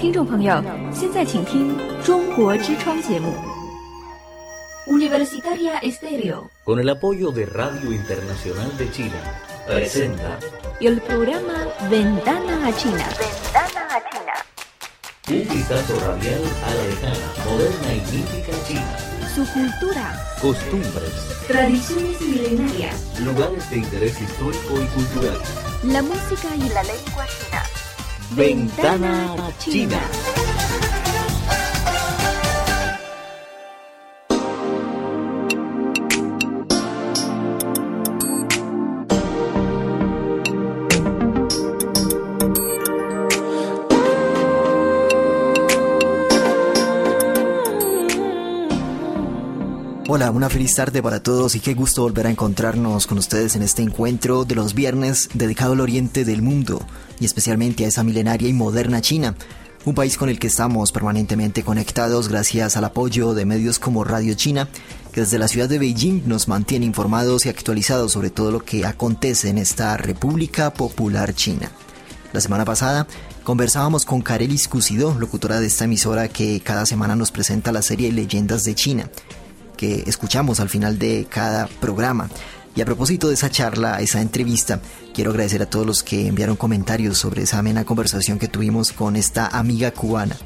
听众朋友，现在请听中国之窗节目。Universitaria Estéreo. Con el apoyo de Radio Internacional de China, presenta el programa Ventana a China. Ventana a China. Un vistazo radial a la lejana, moderna y mítica China. Su cultura, Costumbres, tradiciones milenarias, lugares de interés histórico y cultural. la música y la La lengua china. Ventana China. Hola, una feliz tarde para todos y qué gusto volver a encontrarnos con ustedes en este encuentro de los viernes dedicado al oriente del mundo y especialmente a esa milenaria y moderna China, un país con el que estamos permanentemente conectados gracias al apoyo de medios como Radio China, que desde la ciudad de Beijing nos mantiene informados y actualizados sobre todo lo que acontece en esta República Popular China. La semana pasada conversábamos con Karelis Cusido, locutora de esta emisora que cada semana nos presenta la serie Leyendas de China escuchamos al final de cada programa. Y a propósito de esa charla, esa entrevista, quiero agradecer a todos los que enviaron comentarios sobre esa amena conversación que tuvimos con esta amiga cubana.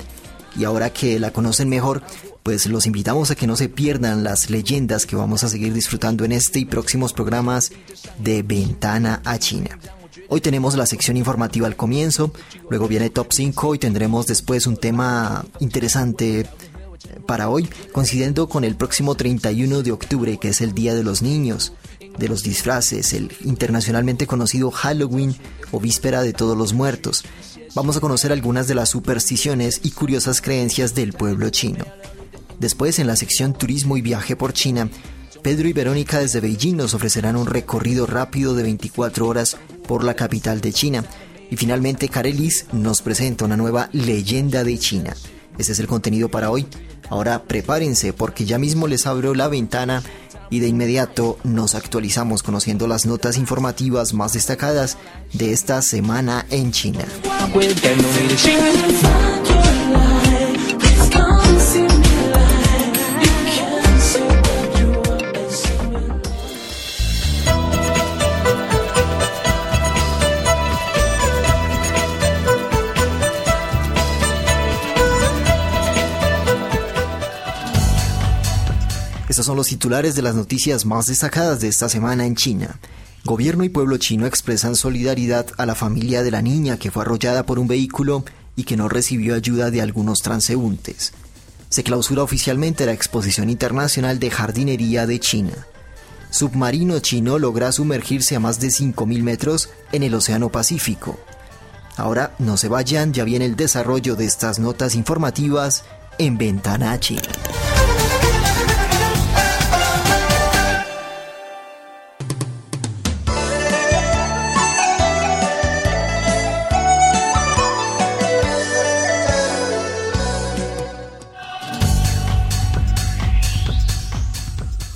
Y ahora que la conocen mejor, pues los invitamos a que no se pierdan las leyendas que vamos a seguir disfrutando en este y próximos programas de Ventana a China. Hoy tenemos la sección informativa al comienzo, luego viene Top 5 y tendremos después un tema interesante para hoy, coincidiendo con el próximo 31 de octubre, que es el Día de los Niños, de los disfraces, el internacionalmente conocido Halloween o Víspera de Todos los Muertos. Vamos a conocer algunas de las supersticiones y curiosas creencias del pueblo chino. Después, en la sección Turismo y Viaje por China, Pedro y Verónica desde Beijing nos ofrecerán un recorrido rápido de 24 horas por la capital de China. Y finalmente, Carelis nos presenta una nueva leyenda de China. Ese es el contenido para hoy. Ahora prepárense porque ya mismo les abro la ventana y de inmediato nos actualizamos conociendo las notas informativas más destacadas de esta semana en China. Son los titulares de las noticias más destacadas de esta semana en China. Gobierno y pueblo chino expresan solidaridad a la familia de la niña que fue arrollada por un vehículo y que no recibió ayuda de algunos transeúntes. Se clausura oficialmente la Exposición Internacional de Jardinería de China. Submarino chino logra sumergirse a más de 5.000 metros en el Océano Pacífico. Ahora no se vayan, ya viene el desarrollo de estas notas informativas en Ventana China.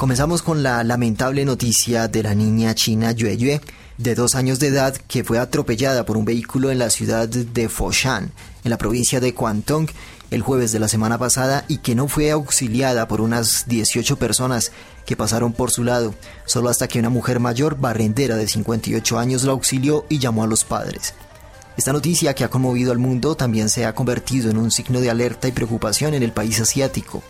Comenzamos con la lamentable noticia de la niña china Yue Yue, de dos años de edad, que fue atropellada por un vehículo en la ciudad de Foshan, en la provincia de Guangdong, el jueves de la semana pasada y que no fue auxiliada por unas 18 personas que pasaron por su lado, solo hasta que una mujer mayor, barrendera de 58 años, la auxilió y llamó a los padres. Esta noticia que ha conmovido al mundo también se ha convertido en un signo de alerta y preocupación en el país asiático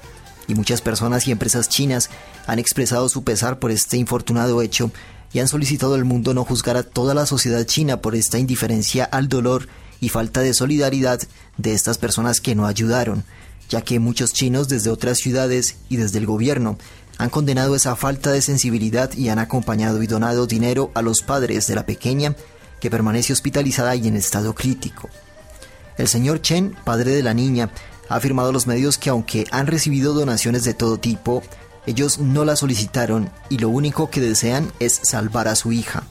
y muchas personas y empresas chinas han expresado su pesar por este infortunado hecho y han solicitado al mundo no juzgar a toda la sociedad china por esta indiferencia al dolor y falta de solidaridad de estas personas que no ayudaron, ya que muchos chinos desde otras ciudades y desde el gobierno han condenado esa falta de sensibilidad y han acompañado y donado dinero a los padres de la pequeña que permanece hospitalizada y en estado crítico. El señor Chen, padre de la niña, ha afirmado los medios que aunque han recibido donaciones de todo tipo, ellos no la solicitaron y lo único que desean es salvar a su hija.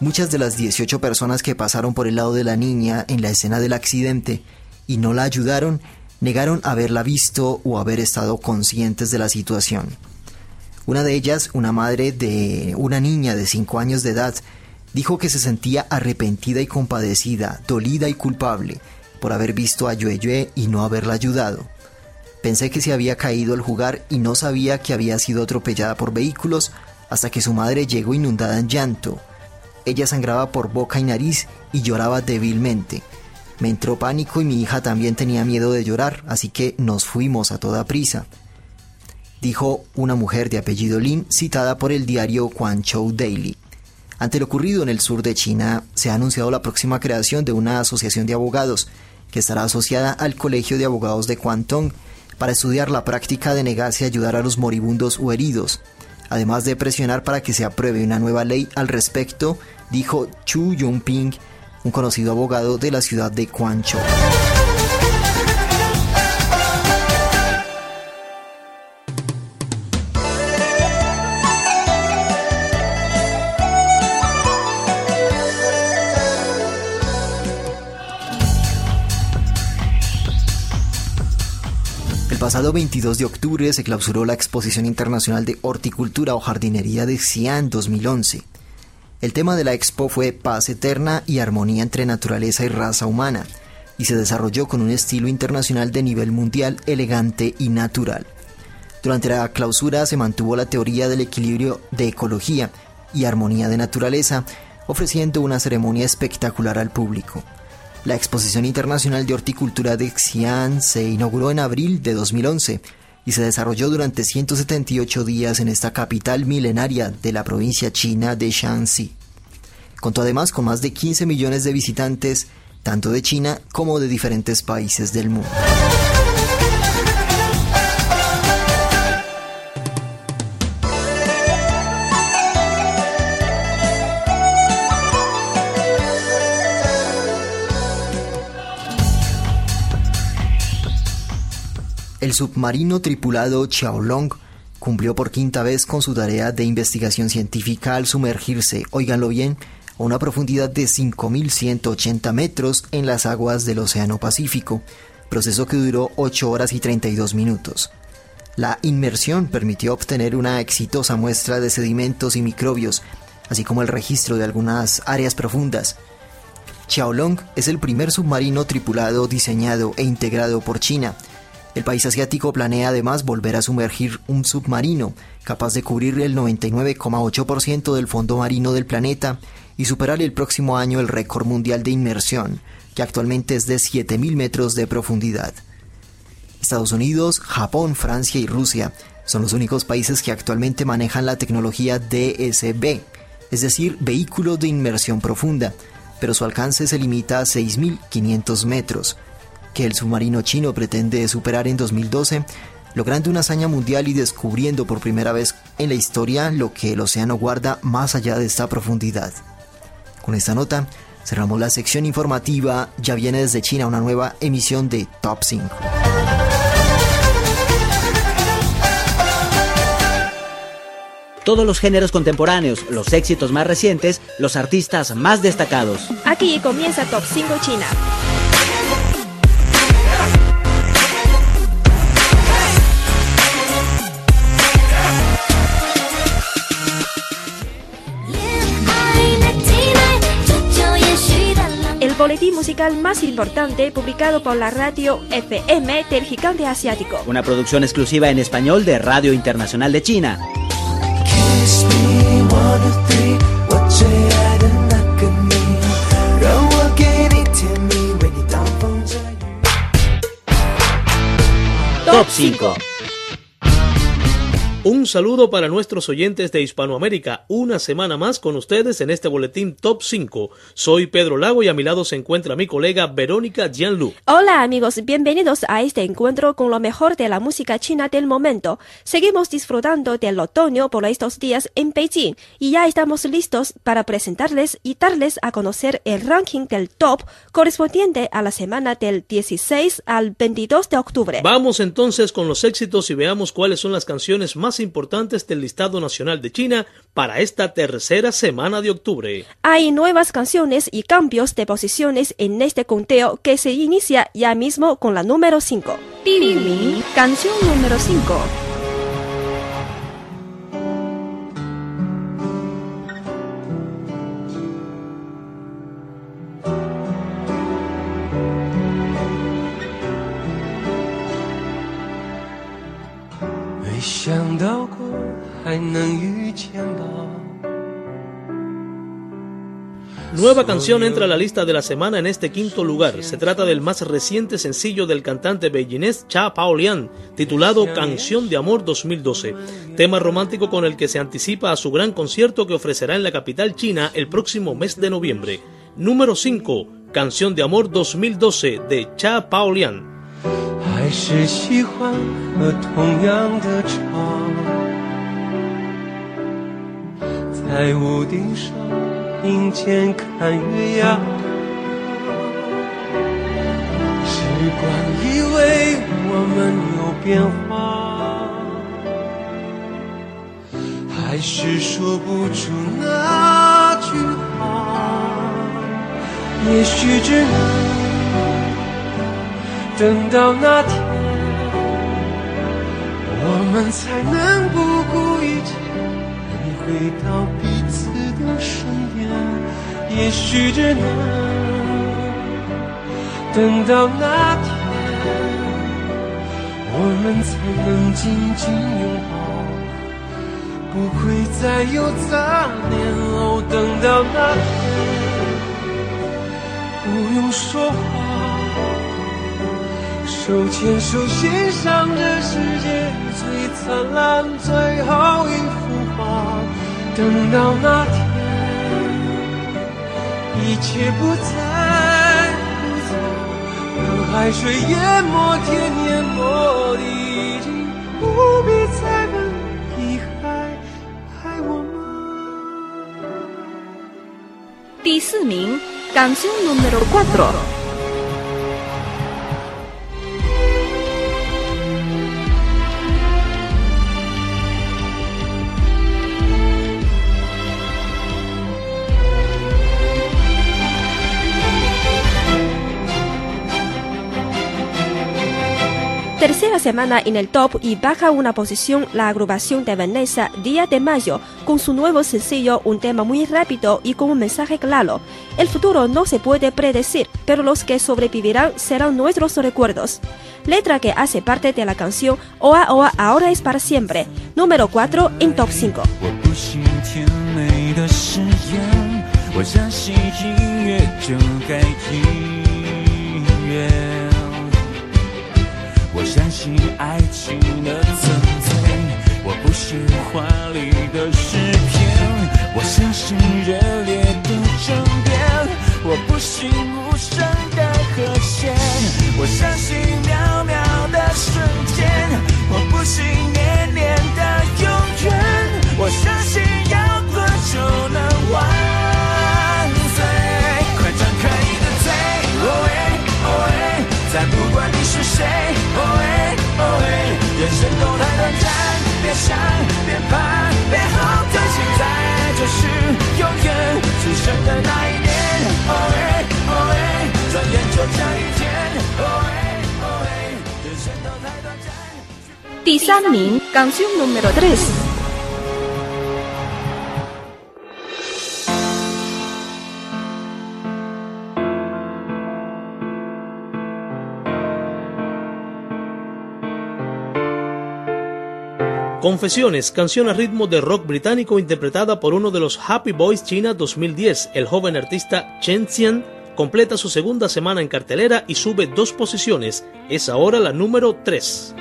Muchas de las 18 personas que pasaron por el lado de la niña en la escena del accidente y no la ayudaron, negaron haberla visto o haber estado conscientes de la situación. Una de ellas, una madre de una niña de 5 años de edad, dijo que se sentía arrepentida y compadecida, dolida y culpable, por haber visto a Yue Yue y no haberla ayudado. Pensé que se había caído al jugar y no sabía que había sido atropellada por vehículos hasta que su madre llegó inundada en llanto. Ella sangraba por boca y nariz y lloraba débilmente. Me entró pánico y mi hija también tenía miedo de llorar, así que nos fuimos a toda prisa. Dijo una mujer de apellido Lin citada por el diario Guangzhou Daily. Ante lo ocurrido en el sur de China, se ha anunciado la próxima creación de una asociación de abogados que estará asociada al Colegio de Abogados de Guangdong para estudiar la práctica de negarse a ayudar a los moribundos o heridos, además de presionar para que se apruebe una nueva ley al respecto, dijo Chu Yongping, un conocido abogado de la ciudad de Guangzhou. Pasado 22 de octubre se clausuró la Exposición Internacional de Horticultura o Jardinería de Xi'an 2011. El tema de la expo fue paz eterna y armonía entre naturaleza y raza humana, y se desarrolló con un estilo internacional de nivel mundial elegante y natural. Durante la clausura se mantuvo la teoría del equilibrio de ecología y armonía de naturaleza, ofreciendo una ceremonia espectacular al público. La Exposición Internacional de Horticultura de Xi'an se inauguró en abril de 2011 y se desarrolló durante 178 días en esta capital milenaria de la provincia china de Shanxi. Contó además con más de 15 millones de visitantes, tanto de China como de diferentes países del mundo. El submarino tripulado Xiaolong cumplió por quinta vez con su tarea de investigación científica al sumergirse, óiganlo bien, a una profundidad de 5.180 metros en las aguas del Océano Pacífico, proceso que duró 8 horas y 32 minutos. La inmersión permitió obtener una exitosa muestra de sedimentos y microbios, así como el registro de algunas áreas profundas. Xiaolong es el primer submarino tripulado diseñado e integrado por China, el país asiático planea además volver a sumergir un submarino capaz de cubrir el 99,8% del fondo marino del planeta y superar el próximo año el récord mundial de inmersión, que actualmente es de 7.000 metros de profundidad. Estados Unidos, Japón, Francia y Rusia son los únicos países que actualmente manejan la tecnología DSB, es decir, vehículo de inmersión profunda, pero su alcance se limita a 6.500 metros, que el submarino chino pretende superar en 2012, logrando una hazaña mundial y descubriendo por primera vez en la historia lo que el océano guarda más allá de esta profundidad. Con esta nota, cerramos la sección informativa, ya viene desde China una nueva emisión de Top 5. Todos los géneros contemporáneos, los éxitos más recientes, los artistas más destacados. Aquí comienza Top 5 China. Boletín musical más importante publicado por la radio FM del gigante asiático. Una producción exclusiva en español de Radio Internacional de China. Top 5 Un saludo para nuestros oyentes de Hispanoamérica. Una semana más con ustedes en este boletín Top 5. Soy Pedro Lago y a mi lado se encuentra mi colega Verónica Jianlu. Hola amigos, bienvenidos a este encuentro con lo mejor de la música china del momento. Seguimos disfrutando del otoño por estos días en Beijing y ya estamos listos para presentarles y darles a conocer el ranking del top correspondiente a la semana del 16 al 22 de octubre. Vamos entonces con los éxitos y veamos cuáles son las canciones más importantes del listado nacional de China para esta tercera semana de octubre. Hay nuevas canciones y cambios de posiciones en este conteo que se inicia ya mismo con la número 5. canción número 5. 还能遇见吧。 Nueva canción entra a la lista de la semana en este quinto lugar. Se trata del más reciente sencillo del cantante beijinés Cha Paolian, titulado Canción de Amor 2012, tema romántico con el que se anticipa a su gran concierto que ofrecerá en la capital china el próximo mes de noviembre. Número 5, Canción de Amor 2012 de Cha Paolian. 还是喜欢喝同样的茶，在屋顶上阴间看月牙。时光以为我们有变化，还是说不出那句话。也许只能。等到那天，我们才能不顾一切，回到彼此的身边。也许只能等到那天，我们才能紧紧拥抱，不会再有杂念。哦，等到那天，不用说话。手牵手欣赏这世界最灿烂最后一幅画，等到那天，一切不再不再，让海水淹没天淹没地，已经不必再问你还爱我吗？第四名，canción número cuatro。Tercera semana en el top y baja una posición la agrupación de Vanessa Día de Mayo con su nuevo sencillo Un tema muy rápido y con un mensaje claro. El futuro no se puede predecir, pero los que sobrevivirán serán nuestros recuerdos. Letra que hace parte de la canción Oa Oa ahora es para siempre. Número 4 en top 5. 我不信甜美的誓言，我相信音乐就该音 的诗的那一年，哦喂哦喂，转眼就这一天，哦喂哦喂，人生都太短暂。第三名，canción número tres。 Confesiones, canción a ritmo de rock británico interpretada por uno de los Happy Boys China 2010. El joven artista Chen Xian completa su segunda semana en cartelera y sube dos posiciones. Es ahora la número 3.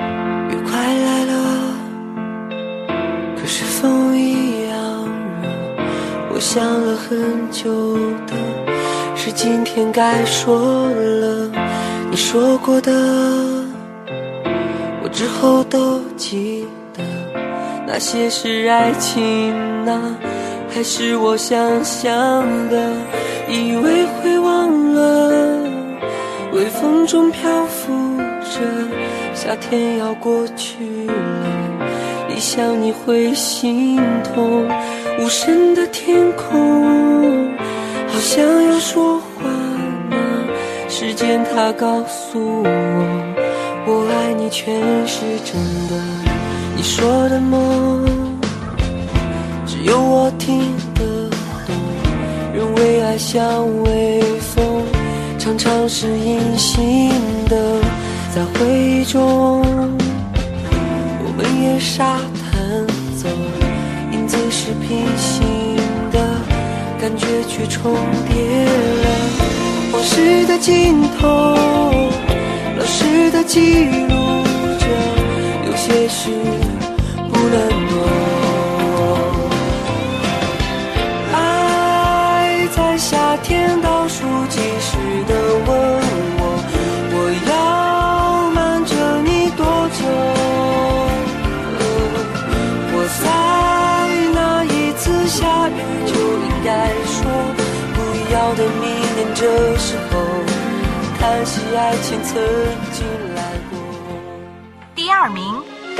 那些是爱情啊，还是我想象的？以为会忘了，微风中漂浮着。夏天要过去了，一想你会心痛。无声的天空，好像要说话吗？时间它告诉我，我爱你全是真的。你说的梦，只有我听得懂。人为爱像微风，常常是隐形的。在回忆中，我们沿沙滩走，影子是平行的，感觉却重叠了。往事的尽头，老师的记录，些许不能躲。爱在夏天倒数计时的问我，我要瞒着你多久？我在那一次下雨就应该说，不要等明年这时候，叹息爱情曾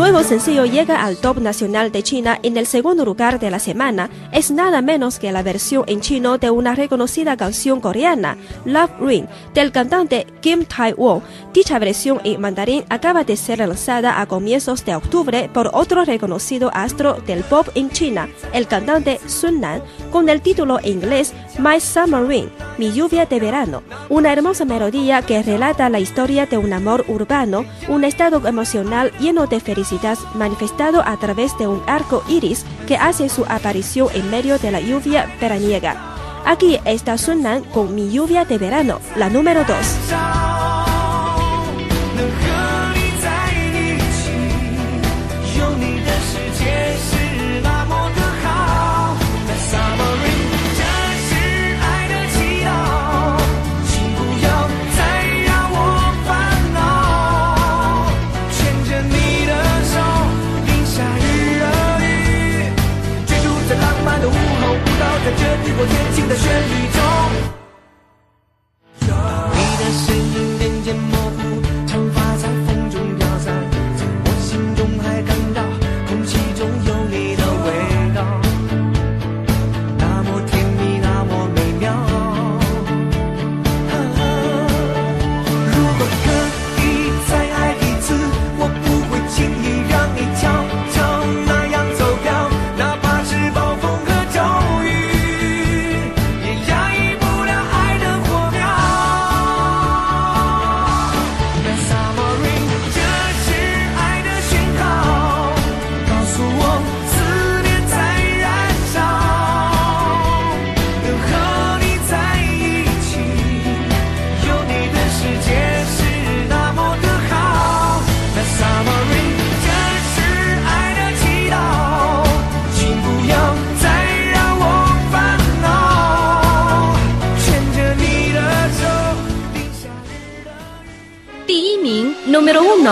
Nuevo sencillo llega al top nacional de China en el segundo lugar de la semana. Es nada menos que la versión en chino de una reconocida canción coreana, Love Ring, del cantante Kim Tae-won. Dicha versión en mandarín acaba de ser lanzada a comienzos de octubre por otro reconocido astro del pop en China, el cantante Sun Nan, con el título en inglés My Summer Ring, Mi lluvia de verano. Una hermosa melodía que relata la historia de un amor urbano, un estado emocional lleno de felicidad manifestado a través de un arco iris que hace su aparición en medio de la lluvia veraniega. Aquí está Sun Nan con Mi lluvia de verano, la número 2. 静的旋律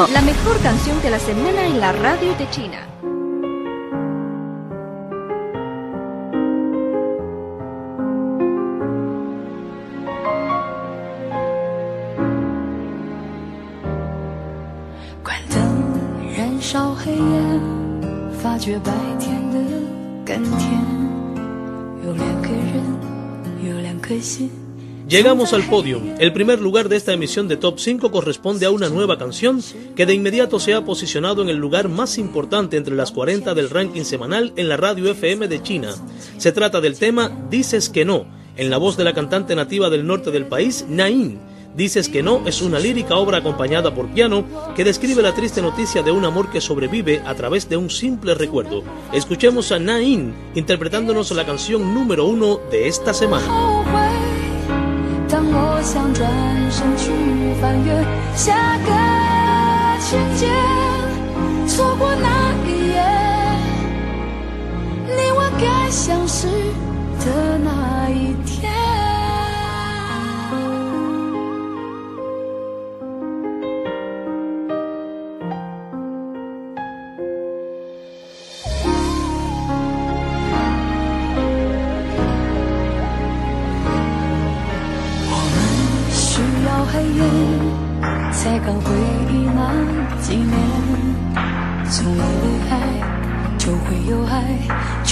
La mejor canción de la semana en la radio de China. 烧黑夜，发觉白天的甘甜。有两个人，有两颗心。Llegamos al podium. El primer lugar de esta emisión de Top 5 corresponde a una nueva canción que de inmediato se ha posicionado en el lugar más importante entre las 40 del ranking semanal en la radio FM de China. Se trata del tema Dices que no, en la voz de la cantante nativa del norte del país, Nain. Dices que no es una lírica obra acompañada por piano que describe la triste noticia de un amor que sobrevive a través de un simple recuerdo. Escuchemos a Nain interpretándonos la canción número uno de esta semana. 我想转身去翻阅下个情节，错过那一夜，你我该相识的那一天。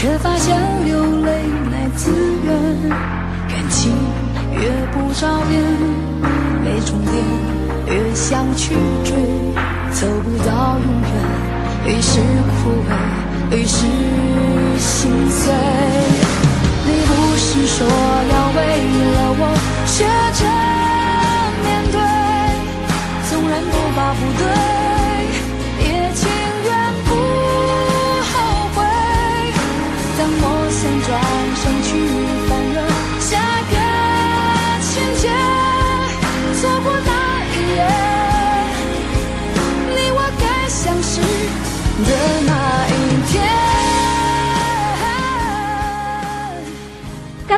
却发现流泪乃自愿。感情越不着边，没终点，越想去追，走不到永远，于是枯萎，于是心碎。你不是说要为了我学着面对，纵然不把不对，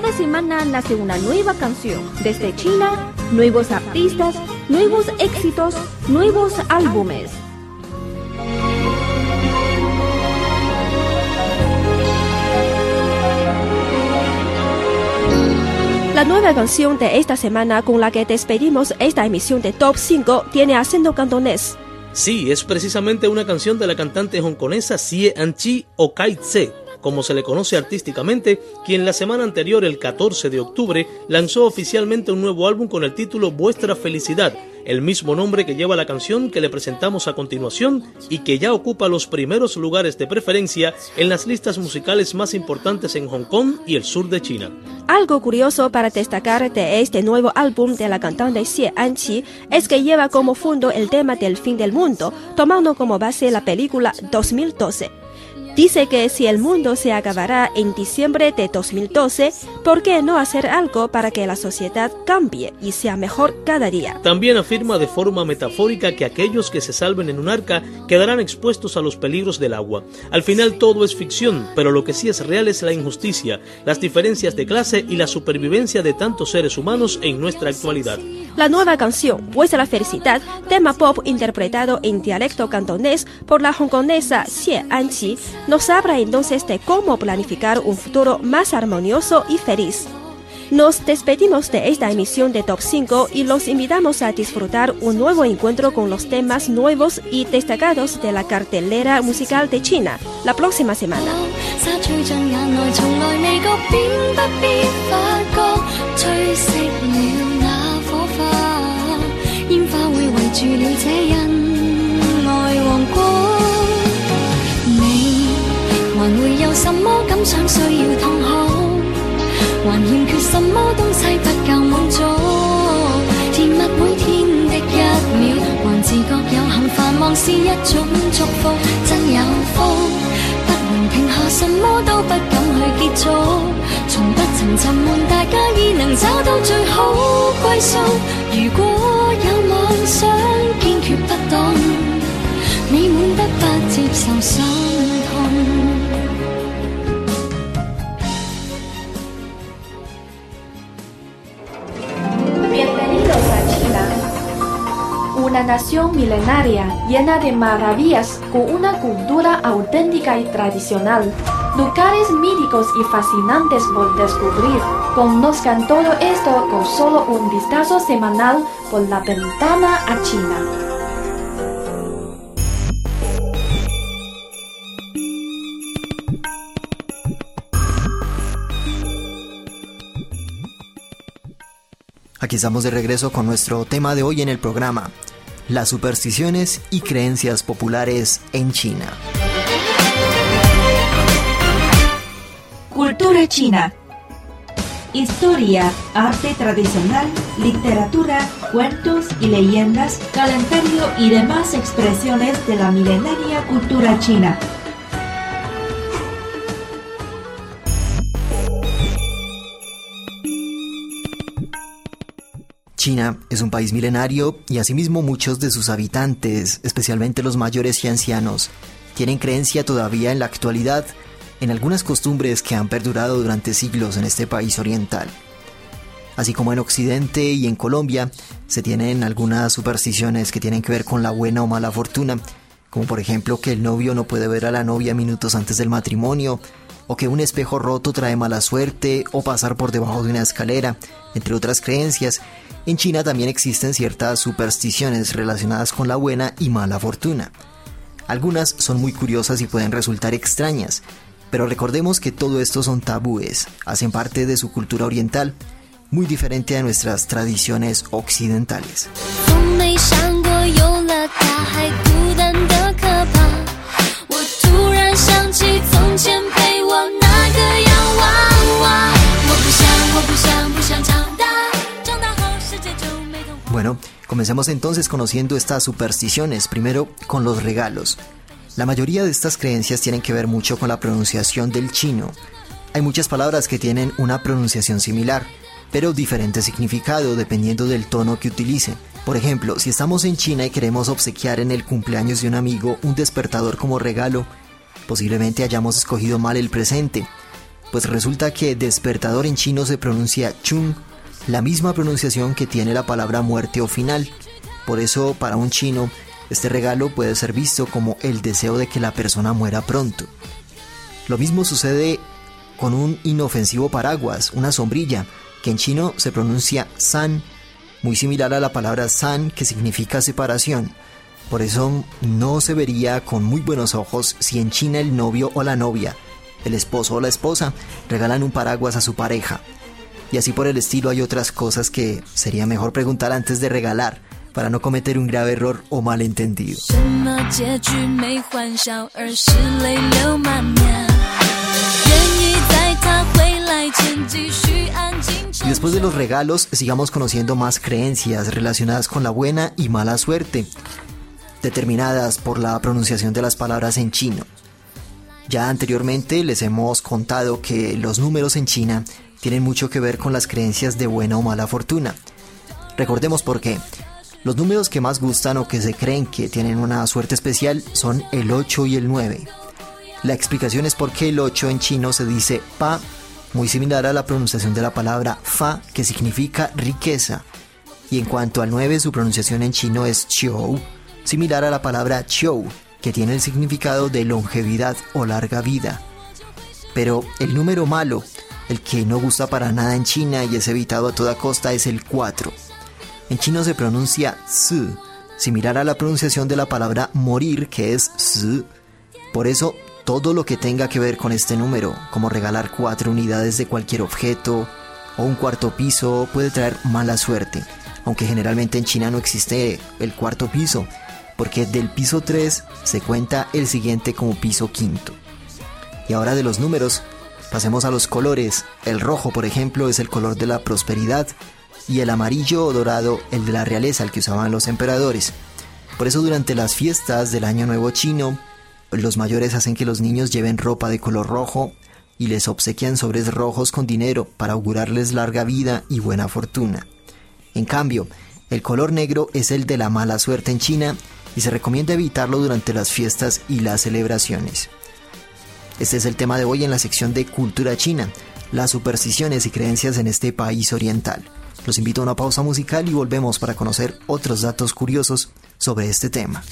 Cada semana nace una nueva canción. Desde China, nuevos artistas, nuevos éxitos, nuevos álbumes. La nueva canción de esta semana con la que despedimos esta emisión de Top 5 tiene acento cantonés. Sí, es precisamente una canción de la cantante hongkonesa Xie Anchi o Kai Tse, como se le conoce artísticamente, quien la semana anterior, el 14 de octubre, lanzó oficialmente un nuevo álbum con el título Vuestra Felicidad, el mismo nombre que lleva la canción que le presentamos a continuación y que ya ocupa los primeros lugares de preferencia en las listas musicales más importantes en Hong Kong y el sur de China. Algo curioso para destacar de este nuevo álbum de la cantante Xie Anqi es que lleva como fondo el tema del fin del mundo, tomando como base la película 2012. Dice que si el mundo se acabará en diciembre de 2012, ¿por qué no hacer algo para que la sociedad cambie y sea mejor cada día? También afirma de forma metafórica que aquellos que se salven en un arca quedarán expuestos a los peligros del agua. Al final todo es ficción, pero lo que sí es real es la injusticia, las diferencias de clase y la supervivencia de tantos seres humanos en nuestra actualidad. La nueva canción, Vuestra Felicidad, tema pop interpretado en dialecto cantonés por la hongkonesa Xie Anqi, nos habla entonces de cómo planificar un futuro más armonioso y feliz. Nos despedimos de esta emisión de Top 5 y los invitamos a disfrutar un nuevo encuentro con los temas nuevos y destacados de la cartelera musical de China la próxima semana. 什麼感想需要痛哭？還欠缺什麼東西不夠滿足？甜蜜每天的一秒，還自覺有幸繁忙是一種祝福，真有福。不能停下，什麼都不敢去結束，從不曾沉悶，大家已能找到最好歸宿。如果有妄想，堅決不動，美滿得不接受傷 Bienvenidos a China, una nación milenaria llena de maravillas con una cultura auténtica y tradicional, lugares míticos y fascinantes por descubrir. Conozcan todo esto con solo un vistazo semanal por la ventana a China. Aquí estamos de regreso con nuestro tema de hoy en el programa, las supersticiones y creencias populares en China. Cultura china. Historia, arte tradicional, literatura, cuentos y leyendas, calendario y demás expresiones de la milenaria cultura china. China es un país milenario y asimismo muchos de sus habitantes, especialmente los mayores y ancianos, tienen creencia todavía en la actualidad en algunas costumbres que han perdurado durante siglos en este país oriental. Así como en Occidente y en Colombia se tienen algunas supersticiones que tienen que ver con la buena o mala fortuna, como por ejemplo que el novio no puede ver a la novia minutos antes del matrimonio, o que un espejo roto trae mala suerte, o pasar por debajo de una escalera, entre otras creencias. En China también existen ciertas supersticiones relacionadas con la buena y mala fortuna. Algunas son muy curiosas y pueden resultar extrañas, pero recordemos que todo esto son tabúes, hacen parte de su cultura oriental, muy diferente a nuestras tradiciones occidentales. Bueno, comencemos entonces conociendo estas supersticiones, primero con los regalos. La mayoría de estas creencias tienen que ver mucho con la pronunciación del chino. Hay muchas palabras que tienen una pronunciación similar, pero diferente significado dependiendo del tono que utilicen. Por ejemplo, si estamos en China y queremos obsequiar en el cumpleaños de un amigo un despertador como regalo, posiblemente hayamos escogido mal el presente, pues resulta que despertador en chino se pronuncia chung, la misma pronunciación que tiene la palabra muerte o final. Por eso, para un chino, este regalo puede ser visto como el deseo de que la persona muera pronto. Lo mismo sucede con un inofensivo paraguas, una sombrilla, que en chino se pronuncia san, muy similar a la palabra san que significa separación. Por eso no se vería con muy buenos ojos si en China el novio o la novia, el esposo o la esposa, regalan un paraguas a su pareja y así por el estilo hay otras cosas que sería mejor preguntar antes de regalar para no cometer un grave error o malentendido. Y después de los regalos, sigamos conociendo más creencias relacionadas con la buena y mala suerte, determinadas por la pronunciación de las palabras en chino. Ya anteriormente les hemos contado que los números en China tienen mucho que ver con las creencias de buena o mala fortuna. Recordemos por qué. Los números que más gustan o que se creen que tienen una suerte especial son el 8 y el 9. La explicación es porque el 8 en chino se dice pa, muy similar a la pronunciación de la palabra fa, que significa riqueza. Y en cuanto al 9, su pronunciación en chino es chiou, similar a la palabra chou, que tiene el significado de longevidad o larga vida. Pero el número malo, el que no gusta para nada en China y es evitado a toda costa, es el 4. En chino se pronuncia si, similar a la pronunciación de la palabra morir, que es si. Por eso, todo lo que tenga que ver con este número, como regalar cuatro unidades de cualquier objeto o un cuarto piso, puede traer mala suerte. Aunque generalmente en China no existe el cuarto piso, porque del piso 3 se cuenta el siguiente como piso quinto. Y ahora de los números, pasemos a los colores. El rojo, por ejemplo, es el color de la prosperidad y el amarillo o dorado el de la realeza, el que usaban los emperadores. Por eso durante las fiestas del Año Nuevo Chino, los mayores hacen que los niños lleven ropa de color rojo y les obsequian sobres rojos con dinero para augurarles larga vida y buena fortuna. En cambio, el color negro es el de la mala suerte en China y se recomienda evitarlo durante las fiestas y las celebraciones. Este es el tema de hoy en la sección de Cultura China, las supersticiones y creencias en este país oriental. Los invito a una pausa musical y volvemos para conocer otros datos curiosos sobre este tema.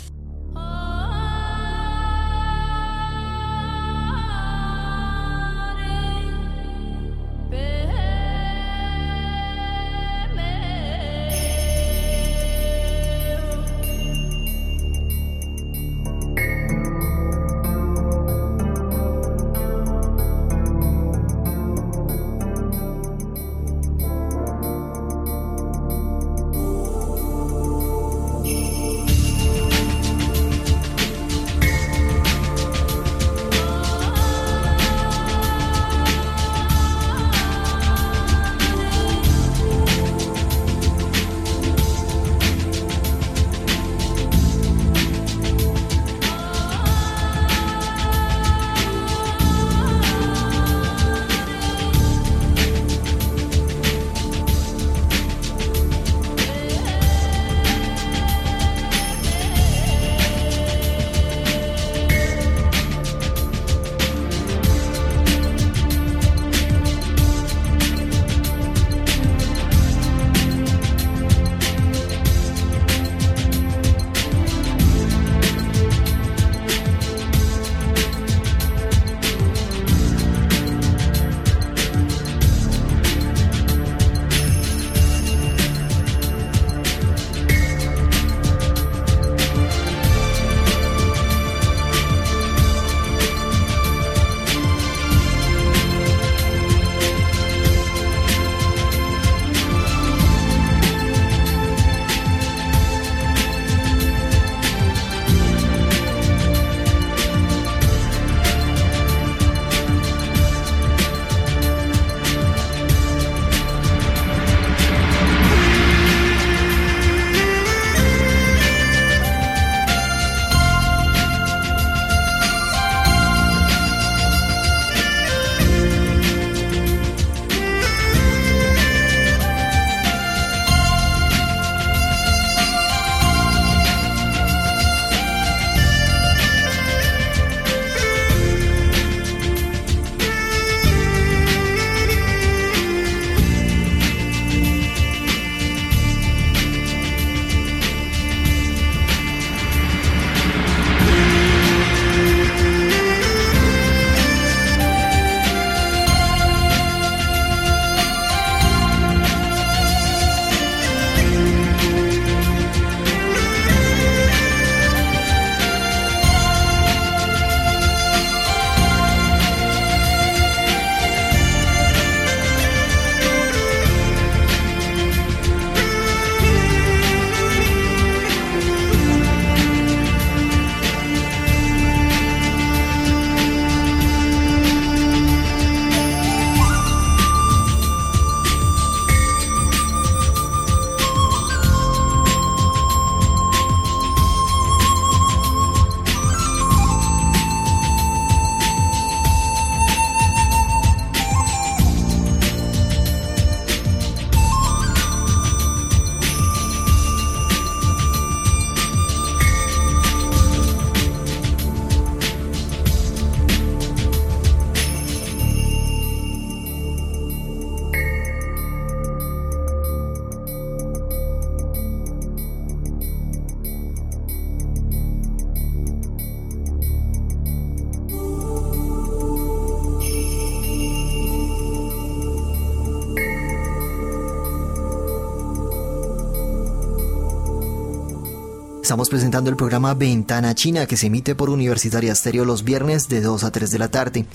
Presentando el programa Ventana China que se emite por Universitaria Stereo los viernes de 2 a 3 de la tarde.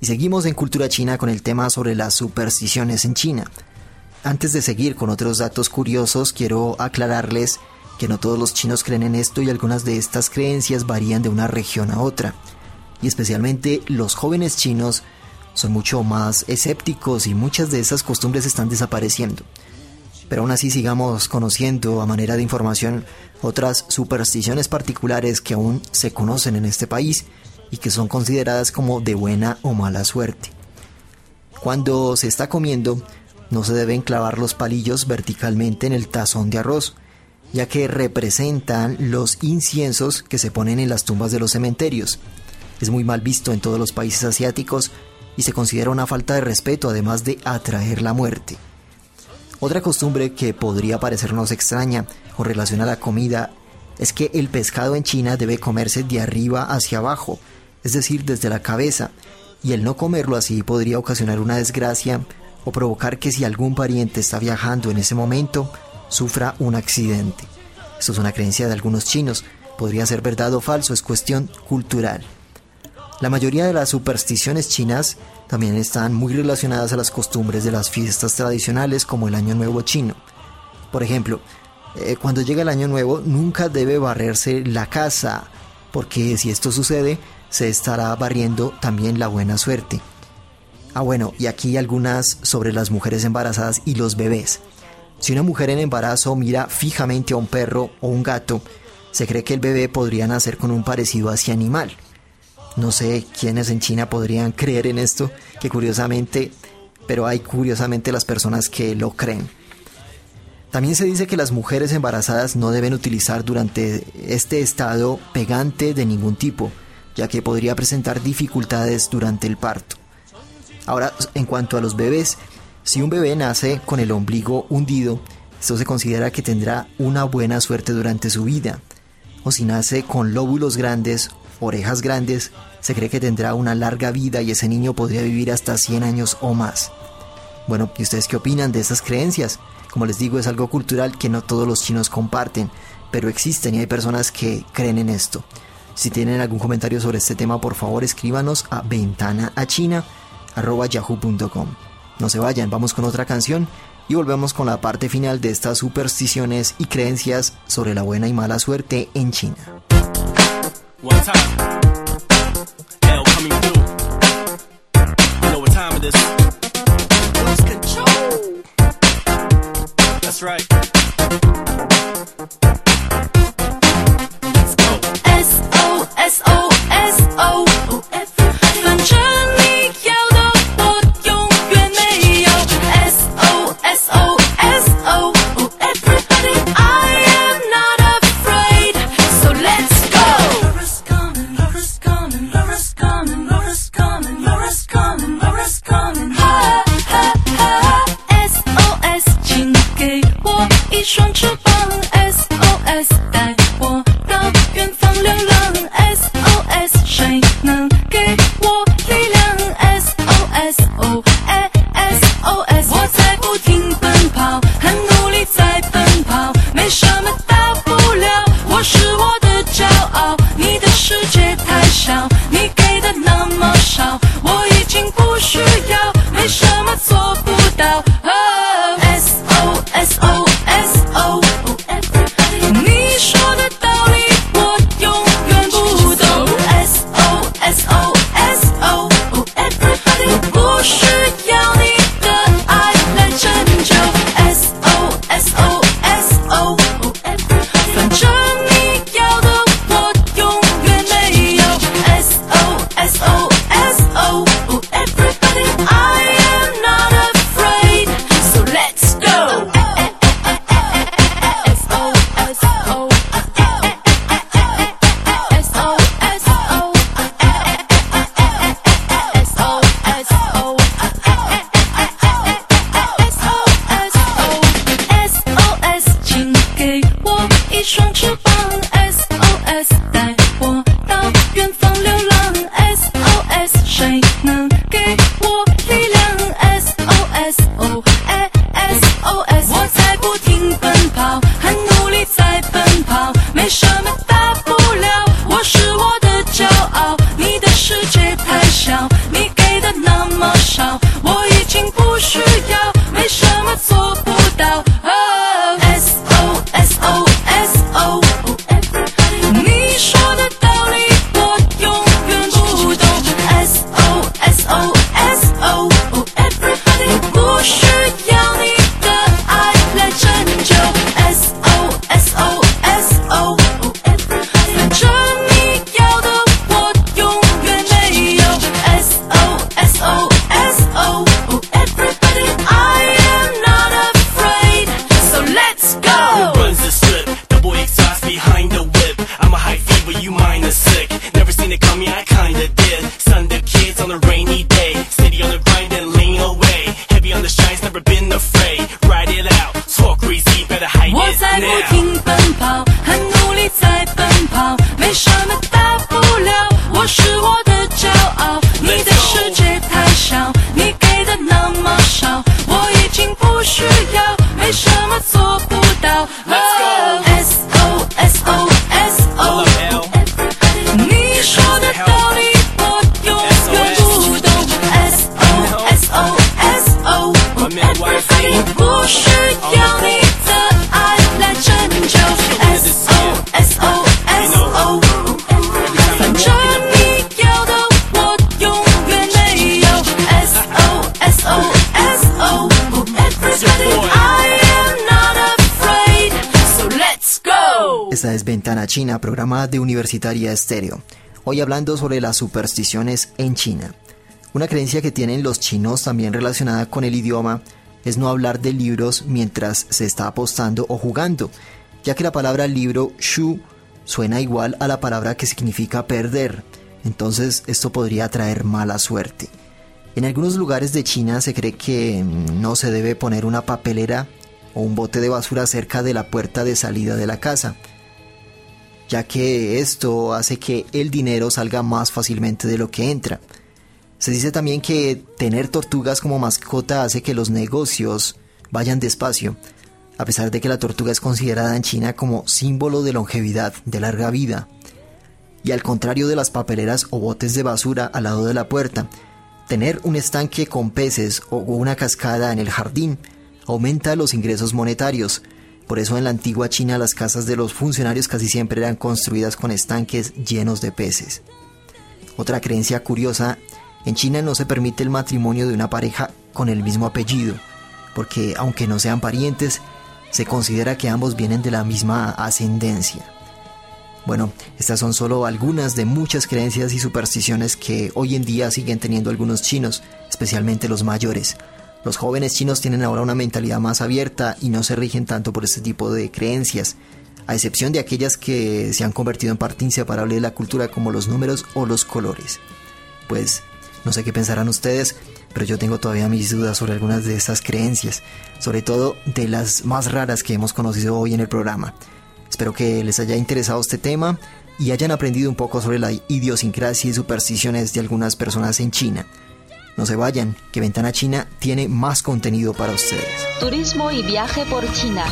Y seguimos en Cultura China con el tema sobre las supersticiones en China. Antes de seguir con otros datos curiosos, quiero aclararles que no todos los chinos creen en esto y algunas de estas creencias varían de una región a otra. Y especialmente los jóvenes chinos son mucho más escépticos y muchas de esas costumbres están desapareciendo. Pero aún así sigamos conociendo a manera de información otras supersticiones particulares que aún se conocen en este país y que son consideradas como de buena o mala suerte. Cuando se está comiendo, no se deben clavar los palillos verticalmente en el tazón de arroz, ya que representan los inciensos que se ponen en las tumbas de los cementerios. Es muy mal visto en todos los países asiáticos y se considera una falta de respeto además de atraer la muerte. Otra costumbre que podría parecernos extraña con relación a la comida es que el pescado en China debe comerse de arriba hacia abajo, es decir, desde la cabeza, y el no comerlo así podría ocasionar una desgracia o provocar que si algún pariente está viajando en ese momento, sufra un accidente. Esto es una creencia de algunos chinos, podría ser verdad o falso, es cuestión cultural. La mayoría de las supersticiones chinas también están muy relacionadas a las costumbres de las fiestas tradicionales como el Año Nuevo chino. Por ejemplo, eh, cuando llega el Año Nuevo nunca debe barrerse la casa, porque si esto sucede, se estará barriendo también la buena suerte. Ah, bueno, y aquí algunas sobre las mujeres embarazadas y los bebés. Si una mujer en embarazo mira fijamente a un perro o un gato, se cree que el bebé podría nacer con un parecido hacia animal. No sé quiénes en China podrían creer en esto, que curiosamente, pero hay curiosamente las personas que lo creen. También se dice que las mujeres embarazadas no deben utilizar durante este estado pegante de ningún tipo, ya que podría presentar dificultades durante el parto. Ahora, en cuanto a los bebés, si un bebé nace con el ombligo hundido, esto se considera que tendrá una buena suerte durante su vida. O si nace con lóbulos grandes orejas grandes, se cree que tendrá una larga vida y ese niño podría vivir hasta 100 años o más. Bueno, ¿y ustedes qué opinan de estas creencias? Como les digo, es algo cultural que no todos los chinos comparten, pero existen y hay personas que creen en esto. Si tienen algún comentario sobre este tema, por favor escríbanos a ventanaachina.yahoo.com. No se vayan, vamos con otra canción y volvemos con la parte final de estas supersticiones y creencias sobre la buena y mala suerte en China. One time. L coming through. You know what time it is. Lose control. That's right. China, programa de Universitaria Estéreo. Hoy hablando sobre las supersticiones en China. Una creencia que tienen los chinos también relacionada con el idioma es no hablar de libros mientras se está apostando o jugando, ya que la palabra libro shu suena igual a la palabra que significa perder, entonces esto podría traer mala suerte. En algunos lugares de China se cree que mm, no se debe poner una papelera o un bote de basura cerca de la puerta de salida de la casa, ya que esto hace que el dinero salga más fácilmente de lo que entra. Se dice también que tener tortugas como mascota hace que los negocios vayan despacio, a pesar de que la tortuga es considerada en China como símbolo de longevidad, de larga vida. Y al contrario de las papeleras o botes de basura al lado de la puerta, tener un estanque con peces o una cascada en el jardín aumenta los ingresos monetarios. Por eso en la antigua China las casas de los funcionarios casi siempre eran construidas con estanques llenos de peces. Otra creencia curiosa en China no se permite el matrimonio de una pareja con el mismo apellido, porque aunque no sean parientes, se considera que ambos vienen de la misma ascendencia. Bueno, estas son solo algunas de muchas creencias y supersticiones que hoy en día siguen teniendo algunos chinos, especialmente los mayores. Los jóvenes chinos tienen ahora una mentalidad más abierta y no se rigen tanto por este tipo de creencias, a excepción de aquellas que se han convertido en parte inseparable de la cultura como los números o los colores. Pues no sé qué pensarán ustedes, pero yo tengo todavía mis dudas sobre algunas de estas creencias, sobre todo de las más raras que hemos conocido hoy en el programa. Espero que les haya interesado este tema y hayan aprendido un poco sobre la idiosincrasia y supersticiones de algunas personas en China. No se vayan, que Ventana China tiene más contenido para ustedes. Turismo y viaje por China.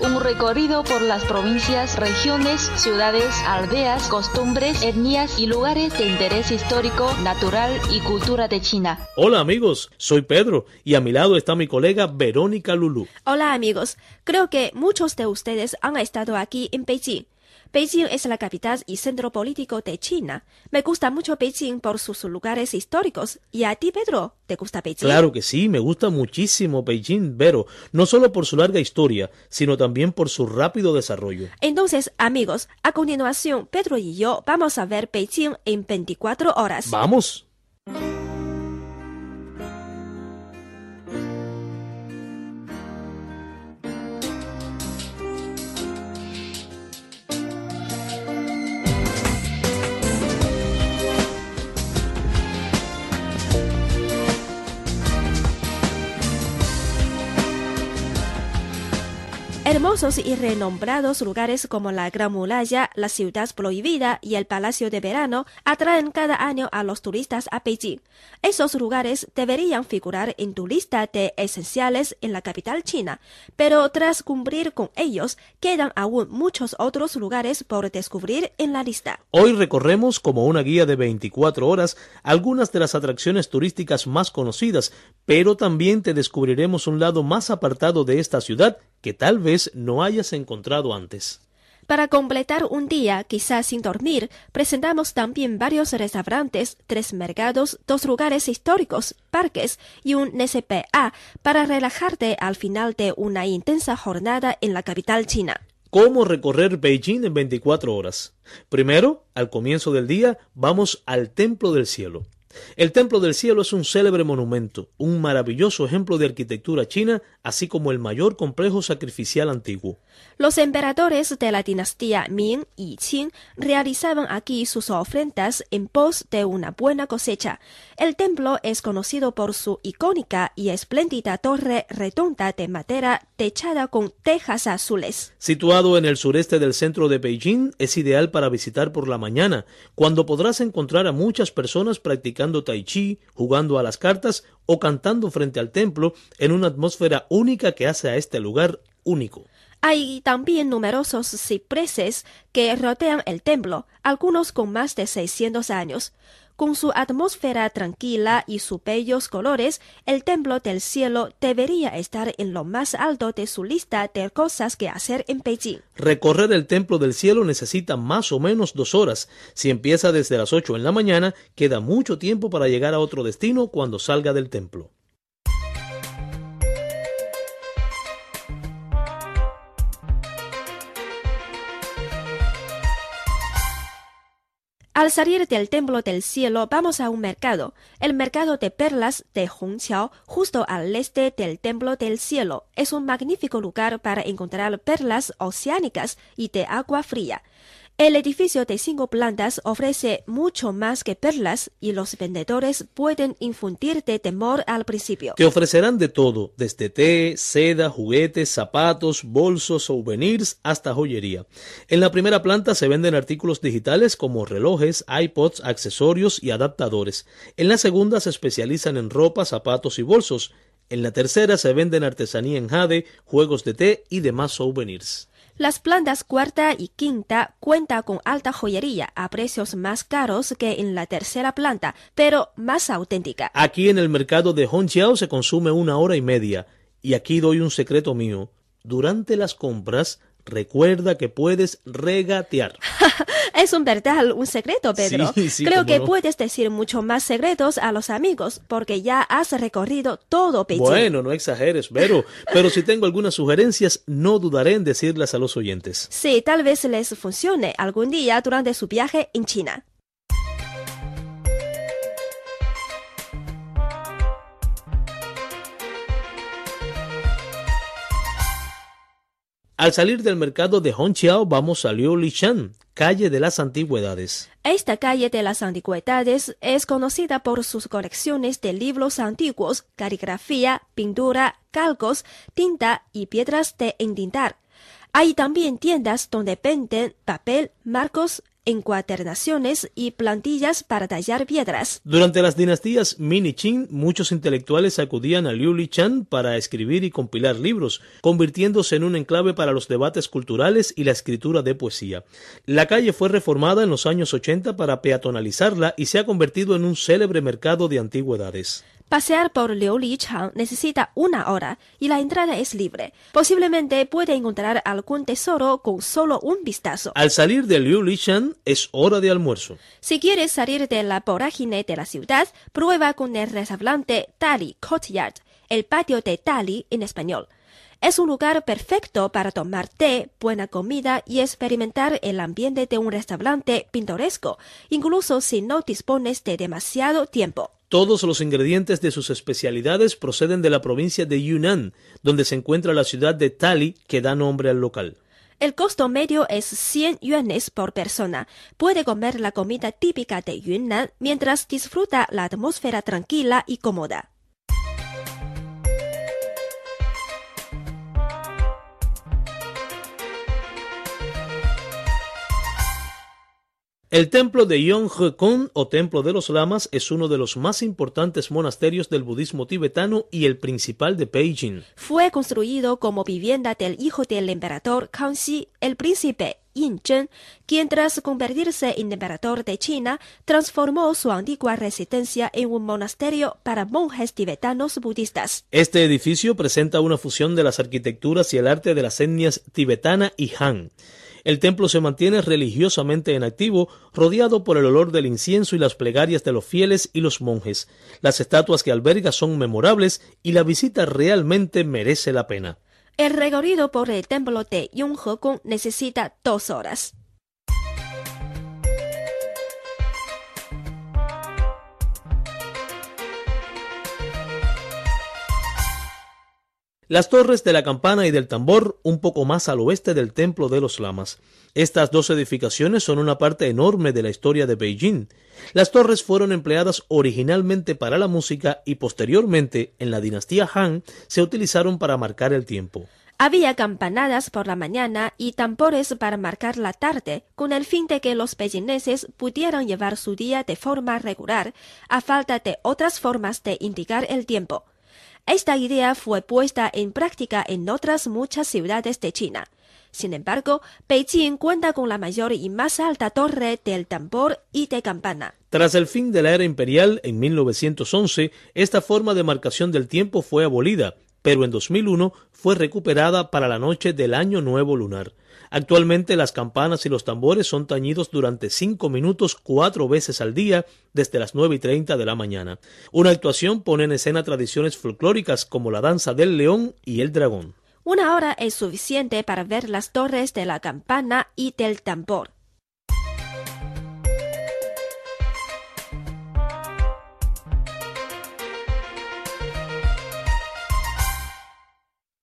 Un recorrido por las provincias, regiones, ciudades, aldeas, costumbres, etnias y lugares de interés histórico, natural y cultura de China. Hola amigos, soy Pedro y a mi lado está mi colega Verónica Lulú. Hola amigos, creo que muchos de ustedes han estado aquí en Beijing. Beijing es la capital y centro político de China. Me gusta mucho Beijing por sus lugares históricos. ¿Y a ti, Pedro? ¿Te gusta Beijing? Claro que sí, me gusta muchísimo Beijing, Vero, no solo por su larga historia, sino también por su rápido desarrollo. Entonces, amigos, a continuación, Pedro y yo vamos a ver Beijing en 24 horas. Vamos. Hermosos y renombrados lugares como la Gran Muralla, la Ciudad Prohibida y el Palacio de Verano atraen cada año a los turistas a Beijing. Esos lugares deberían figurar en tu lista de esenciales en la capital china, pero tras cumplir con ellos, quedan aún muchos otros lugares por descubrir en la lista. Hoy recorremos como una guía de 24 horas algunas de las atracciones turísticas más conocidas, pero también te descubriremos un lado más apartado de esta ciudad que tal vez no hayas encontrado antes. Para completar un día, quizás sin dormir, presentamos también varios restaurantes, tres mercados, dos lugares históricos, parques y un NSPA para relajarte al final de una intensa jornada en la capital china. ¿Cómo recorrer Beijing en 24 horas? Primero, al comienzo del día, vamos al Templo del Cielo. El Templo del Cielo es un célebre monumento, un maravilloso ejemplo de arquitectura china, así como el mayor complejo sacrificial antiguo. Los emperadores de la dinastía Ming y Qing realizaban aquí sus ofrendas en pos de una buena cosecha. El templo es conocido por su icónica y espléndida torre redonda de madera techada con tejas azules. Situado en el sureste del centro de Beijing, es ideal para visitar por la mañana, cuando podrás encontrar a muchas personas practicando tai chi, jugando a las cartas o cantando frente al templo en una atmósfera única que hace a este lugar único. Hay también numerosos cipreses que rodean el templo, algunos con más de 600 años. Con su atmósfera tranquila y sus bellos colores, el Templo del Cielo debería estar en lo más alto de su lista de cosas que hacer en Beijing. Recorrer el Templo del Cielo necesita más o menos dos horas. Si empieza desde las 8 en la mañana, queda mucho tiempo para llegar a otro destino cuando salga del templo. Al salir del Templo del Cielo vamos a un mercado, el mercado de perlas de Hongqiao, justo al este del Templo del Cielo. Es un magnífico lugar para encontrar perlas oceánicas y de agua fría. El edificio de cinco plantas ofrece mucho más que perlas y los vendedores pueden infundirte temor al principio. Te ofrecerán de todo, desde té, seda, juguetes, zapatos, bolsos, souvenirs, hasta joyería. En la primera planta se venden artículos digitales como relojes, iPods, accesorios y adaptadores. En la segunda se especializan en ropa, zapatos y bolsos. En la tercera se venden artesanía en jade, juegos de té y demás souvenirs. Las plantas cuarta y quinta cuentan con alta joyería a precios más caros que en la tercera planta, pero más auténtica. Aquí en el mercado de Hongqiao se consume una hora y media. Y aquí doy un secreto mío. Durante las compras, recuerda que puedes regatear. es un verdad un secreto, Pedro. Sí, sí, Creo que no. puedes decir mucho más secretos a los amigos porque ya has recorrido todo Beijing. Bueno, no exageres, Vero. Pero si tengo algunas sugerencias, no dudaré en decirlas a los oyentes. Sí, tal vez les funcione algún día durante su viaje en China. Al salir del mercado de Hongqiao vamos a Liulishan, calle de las antigüedades. Esta calle de las antigüedades es conocida por sus colecciones de libros antiguos, caligrafía, pintura, calcos, tinta y piedras de entintar. Hay también tiendas donde venden papel, marcos, encuadernaciones y plantillas para tallar piedras. Durante las dinastías Min y Qing, muchos intelectuales acudían a Liulishan para escribir y compilar libros, convirtiéndose en un enclave para los debates culturales y la escritura de poesía. La calle fue reformada en los años 80 para peatonalizarla y se ha convertido en un célebre mercado de antigüedades. Pasear por Liulichang necesita una hora y la entrada es libre. Posiblemente puede encontrar algún tesoro con solo un vistazo. Al salir de Liulishan es hora de almuerzo. Si quieres salir de la vorágine de la ciudad, prueba con el restaurante Tali Courtyard, el patio de Tali en español. Es un lugar perfecto para tomar té, buena comida y experimentar el ambiente de un restaurante pintoresco, incluso si no dispones de demasiado tiempo. Todos los ingredientes de sus especialidades proceden de la provincia de Yunnan, donde se encuentra la ciudad de Tali, que da nombre al local. El costo medio es 100 yuanes por persona. Puede comer la comida típica de Yunnan mientras disfruta la atmósfera tranquila y cómoda. El templo de Yonggekon o Templo de los Lamas es uno de los más importantes monasterios del budismo tibetano y el principal de Beijing. Fue construido como vivienda del hijo del emperador Kangxi, el príncipe Yin Zhen, quien tras convertirse en emperador de China, transformó su antigua residencia en un monasterio para monjes tibetanos budistas. Este edificio presenta una fusión de las arquitecturas y el arte de las etnias tibetana y Han. El templo se mantiene religiosamente en activo, rodeado por el olor del incienso y las plegarias de los fieles y los monjes. Las estatuas que alberga son memorables y la visita realmente merece la pena. El recorrido por el templo de Yonggekong necesita dos horas. Las torres de la campana y del tambor un poco más al oeste del templo de los lamas. Estas dos edificaciones son una parte enorme de la historia de Beijing. Las torres fueron empleadas originalmente para la música y posteriormente, en la dinastía Han, se utilizaron para marcar el tiempo. Había campanadas por la mañana y tambores para marcar la tarde, con el fin de que los bellineses pudieran llevar su día de forma regular, a falta de otras formas de indicar el tiempo. Esta idea fue puesta en práctica en otras muchas ciudades de China. Sin embargo, Beijing cuenta con la mayor y más alta torre del tambor y de campana. Tras el fin de la era imperial en 1911, esta forma de marcación del tiempo fue abolida, pero en 2001 fue recuperada para la noche del Año Nuevo Lunar. Actualmente las campanas y los tambores son tañidos durante cinco minutos cuatro veces al día desde las nueve y treinta de la mañana. Una actuación pone en escena tradiciones folclóricas como la danza del león y el dragón. Una hora es suficiente para ver las torres de la campana y del tambor.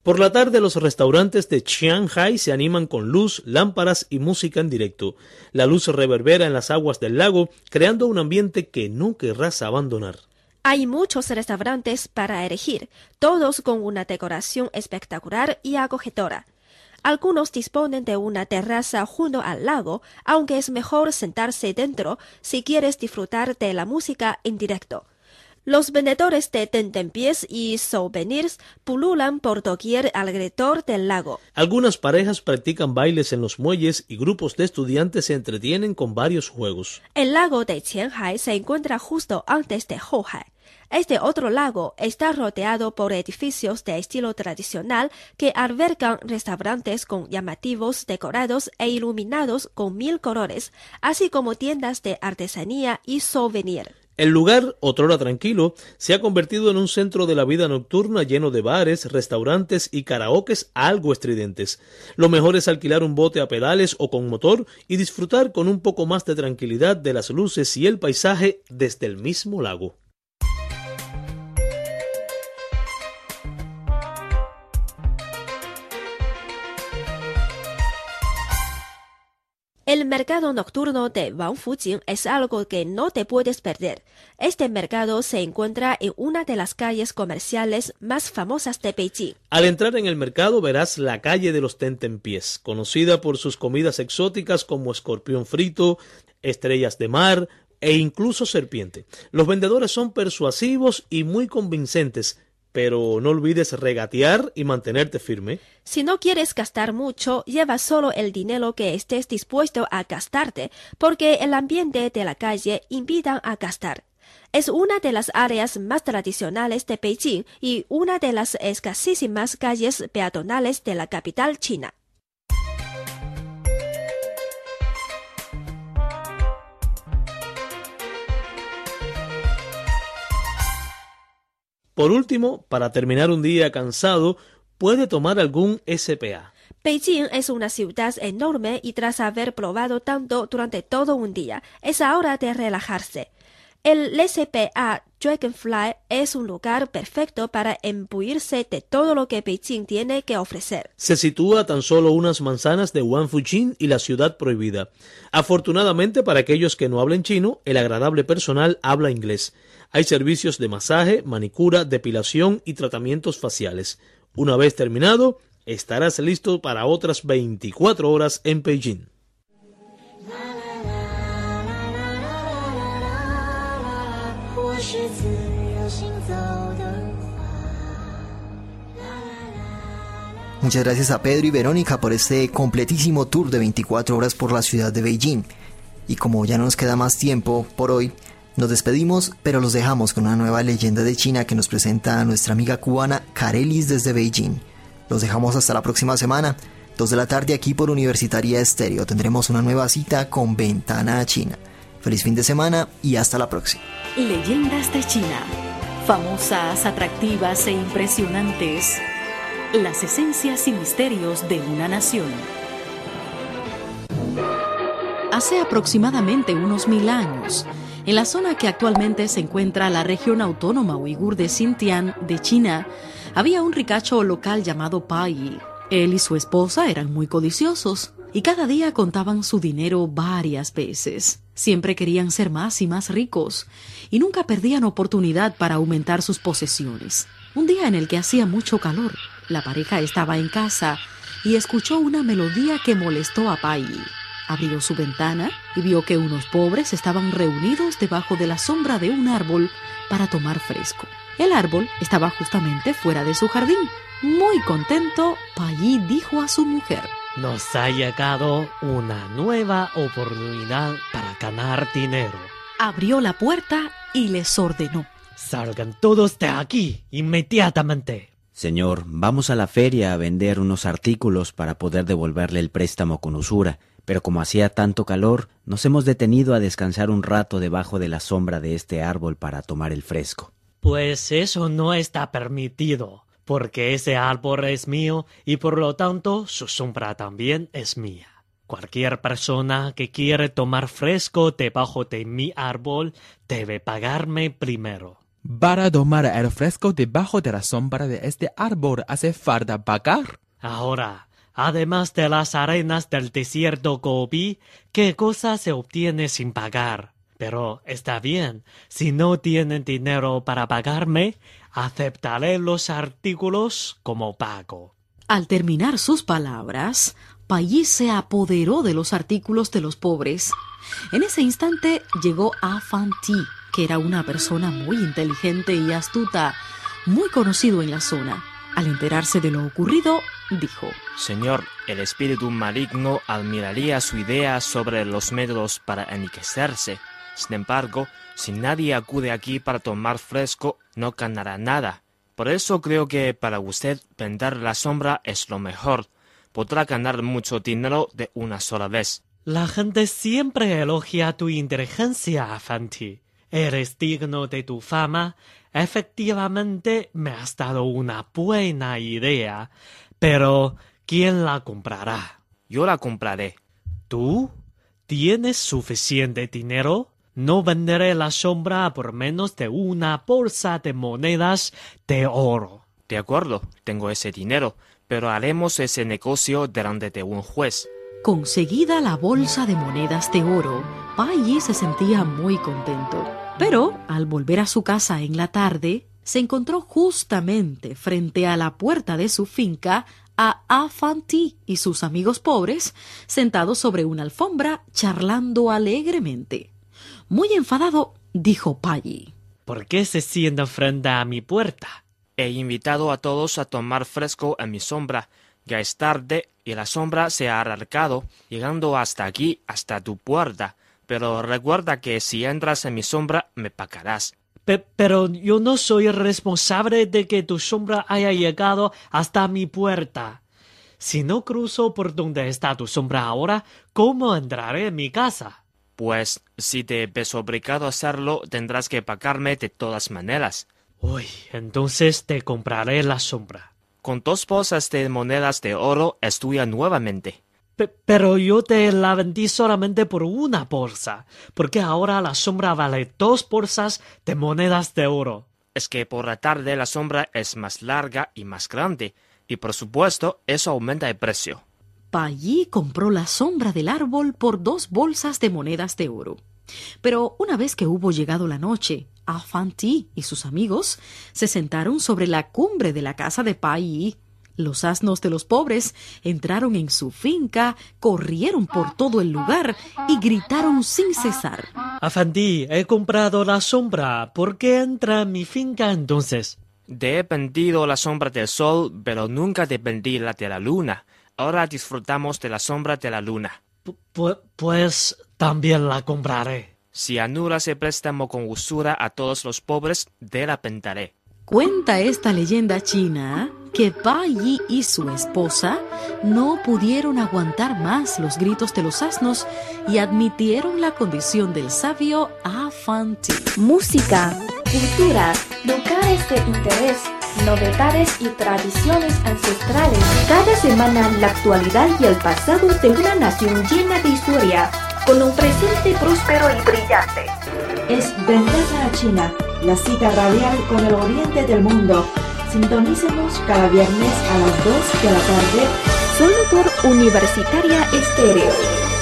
Por la tarde los restaurantes de Chiang se animan con luz, lámparas y música en directo. La luz reverbera en las aguas del lago, creando un ambiente que no querrás abandonar. Hay muchos restaurantes para elegir, todos con una decoración espectacular y acogedora. Algunos disponen de una terraza junto al lago, aunque es mejor sentarse dentro si quieres disfrutar de la música en directo. Los vendedores de tentempiés y souvenirs pululan por doquier alrededor del lago. Algunas parejas practican bailes en los muelles y grupos de estudiantes se entretienen con varios juegos. El lago de Qianhai se encuentra justo antes de Hohai. Este otro lago está rodeado por edificios de estilo tradicional que albergan restaurantes con llamativos decorados e iluminados con mil colores, así como tiendas de artesanía y souvenir. El lugar, otrora tranquilo, se ha convertido en un centro de la vida nocturna lleno de bares, restaurantes y karaokes algo estridentes. Lo mejor es alquilar un bote a pedales o con motor y disfrutar con un poco más de tranquilidad de las luces y el paisaje desde el mismo lago. El mercado nocturno de Wangfujing es algo que no te puedes perder. Este mercado se encuentra en una de las calles comerciales más famosas de Beijing. Al entrar en el mercado verás la calle de los tentempiés, conocida por sus comidas exóticas como escorpión frito, estrellas de mar e incluso serpiente. Los vendedores son persuasivos y muy convincentes, pero no olvides regatear y mantenerte firme. Si no quieres gastar mucho, lleva solo el dinero que estés dispuesto a gastarte, porque el ambiente de la calle invita a gastar. Es una de las áreas más tradicionales de Beijing y una de las escasísimas calles peatonales de la capital china. Por último, para terminar un día cansado, puede tomar algún SPA. Beijing es una ciudad enorme y tras haber probado tanto durante todo un día, es hora de relajarse. El SPA Dragonfly es un lugar perfecto para embuirse de todo lo que Beijing tiene que ofrecer. Se sitúa tan solo unas manzanas de Wanfujing y la ciudad prohibida. Afortunadamente para aquellos que no hablen chino, el agradable personal habla inglés. Hay servicios de masaje, manicura, depilación y tratamientos faciales. Una vez terminado, estarás listo para otras 24 horas en Beijing. Muchas gracias a Pedro y Verónica por este completísimo tour de 24 horas por la ciudad de Beijing. Y como ya no nos queda más tiempo por hoy, nos despedimos, pero los dejamos con una nueva leyenda de China que nos presenta nuestra amiga cubana Karelis desde Beijing. Los dejamos hasta la próxima semana. Dos de la tarde aquí por Universitaria Estéreo. Tendremos una nueva cita con Ventana a China. Feliz fin de semana y hasta la próxima. Leyendas de China. Famosas, atractivas e impresionantes. Las esencias y misterios de una nación. Hace aproximadamente unos mil años, en la zona que actualmente se encuentra la región autónoma uigur de Xinjiang de China, había un ricacho local llamado Pai. Él y su esposa eran muy codiciosos y cada día contaban su dinero varias veces. Siempre querían ser más y más ricos y nunca perdían oportunidad para aumentar sus posesiones. Un día en el que hacía mucho calor, la pareja estaba en casa y escuchó una melodía que molestó a Pai. Abrió su ventana y vio que unos pobres estaban reunidos debajo de la sombra de un árbol para tomar fresco. El árbol estaba justamente fuera de su jardín. Muy contento, Pai dijo a su mujer, Nos ha llegado una nueva oportunidad para ganar dinero. Abrió la puerta y les ordenó. Salgan todos de aquí inmediatamente. Señor, vamos a la feria a vender unos artículos para poder devolverle el préstamo con usura, pero como hacía tanto calor, nos hemos detenido a descansar un rato debajo de la sombra de este árbol para tomar el fresco. Pues eso no está permitido, porque ese árbol es mío y por lo tanto su sombra también es mía. Cualquier persona que quiere tomar fresco debajo de mi árbol debe pagarme primero. Para tomar el fresco debajo de la sombra de este árbol hace falta pagar. Ahora, además de las arenas del desierto Gobi, ¿qué cosa se obtiene sin pagar? Pero está bien, si no tienen dinero para pagarme, aceptaré los artículos como pago. Al terminar sus palabras, Payí se apoderó de los artículos de los pobres. En ese instante llegó a Fanti, que era una persona muy inteligente y astuta, muy conocido en la zona. Al enterarse de lo ocurrido, dijo, Señor, el espíritu maligno admiraría su idea sobre los métodos para enriquecerse. Sin embargo, si nadie acude aquí para tomar fresco, no ganará nada. Por eso creo que para usted vender la sombra es lo mejor. Podrá ganar mucho dinero de una sola vez. La gente siempre elogia tu inteligencia, Fanti. Eres digno de tu fama. Efectivamente, me has dado una buena idea. Pero, ¿quién la comprará? Yo la compraré. ¿Tú? ¿Tienes suficiente dinero? No venderé la sombra por menos de una bolsa de monedas de oro. De acuerdo, tengo ese dinero, pero haremos ese negocio delante de un juez. Conseguida la bolsa de monedas de oro, Paggi se sentía muy contento. Pero al volver a su casa en la tarde, se encontró justamente frente a la puerta de su finca a Afanti y sus amigos pobres sentados sobre una alfombra charlando alegremente. Muy enfadado, dijo Paggi. ¿Por qué se sientan frente a mi puerta? He invitado a todos a tomar fresco en mi sombra. Ya es tarde y la sombra se ha alargado, llegando hasta aquí, hasta tu puerta. Pero recuerda que si entras en mi sombra, me pagarás. Pe- pero yo no soy responsable de que tu sombra haya llegado hasta mi puerta. Si no cruzo por donde está tu sombra ahora, ¿cómo entraré en mi casa? Pues si te ves obligado a hacerlo, tendrás que pagarme de todas maneras. Uy, entonces te compraré la sombra. Con dos bolsas de monedas de oro es tuya nuevamente. Pe- pero yo te la vendí solamente por una bolsa, porque ahora la sombra vale dos bolsas de monedas de oro. Es que por la tarde la sombra es más larga y más grande, y por supuesto eso aumenta el precio. Compró la sombra del árbol por dos bolsas de monedas de oro. Pero una vez que hubo llegado la noche, Afanti y sus amigos se sentaron sobre la cumbre de la casa de Paggi. Los asnos de los pobres entraron en su finca, corrieron por todo el lugar y gritaron sin cesar. Afandí, he comprado la sombra. ¿Por qué entra en mi finca entonces? Te he vendido la sombra del sol, pero nunca te vendí la de la luna. Ahora disfrutamos de la sombra de la luna. Pu- pues también la compraré. Si anulas el préstamo con usura a todos los pobres, te la venderé. Cuenta esta leyenda china que Pai y su esposa no pudieron aguantar más los gritos de los asnos y admitieron la condición del sabio Afanti. Música, cultura, lugares de interés, novedades y tradiciones ancestrales. Cada semana la actualidad y el pasado de una nación llena de historia, con un presente próspero y brillante. Es Ventana China, la cita radial con el oriente del mundo. Sintonícenos cada viernes a las 2 de la tarde Solo por Universitaria Estéreo.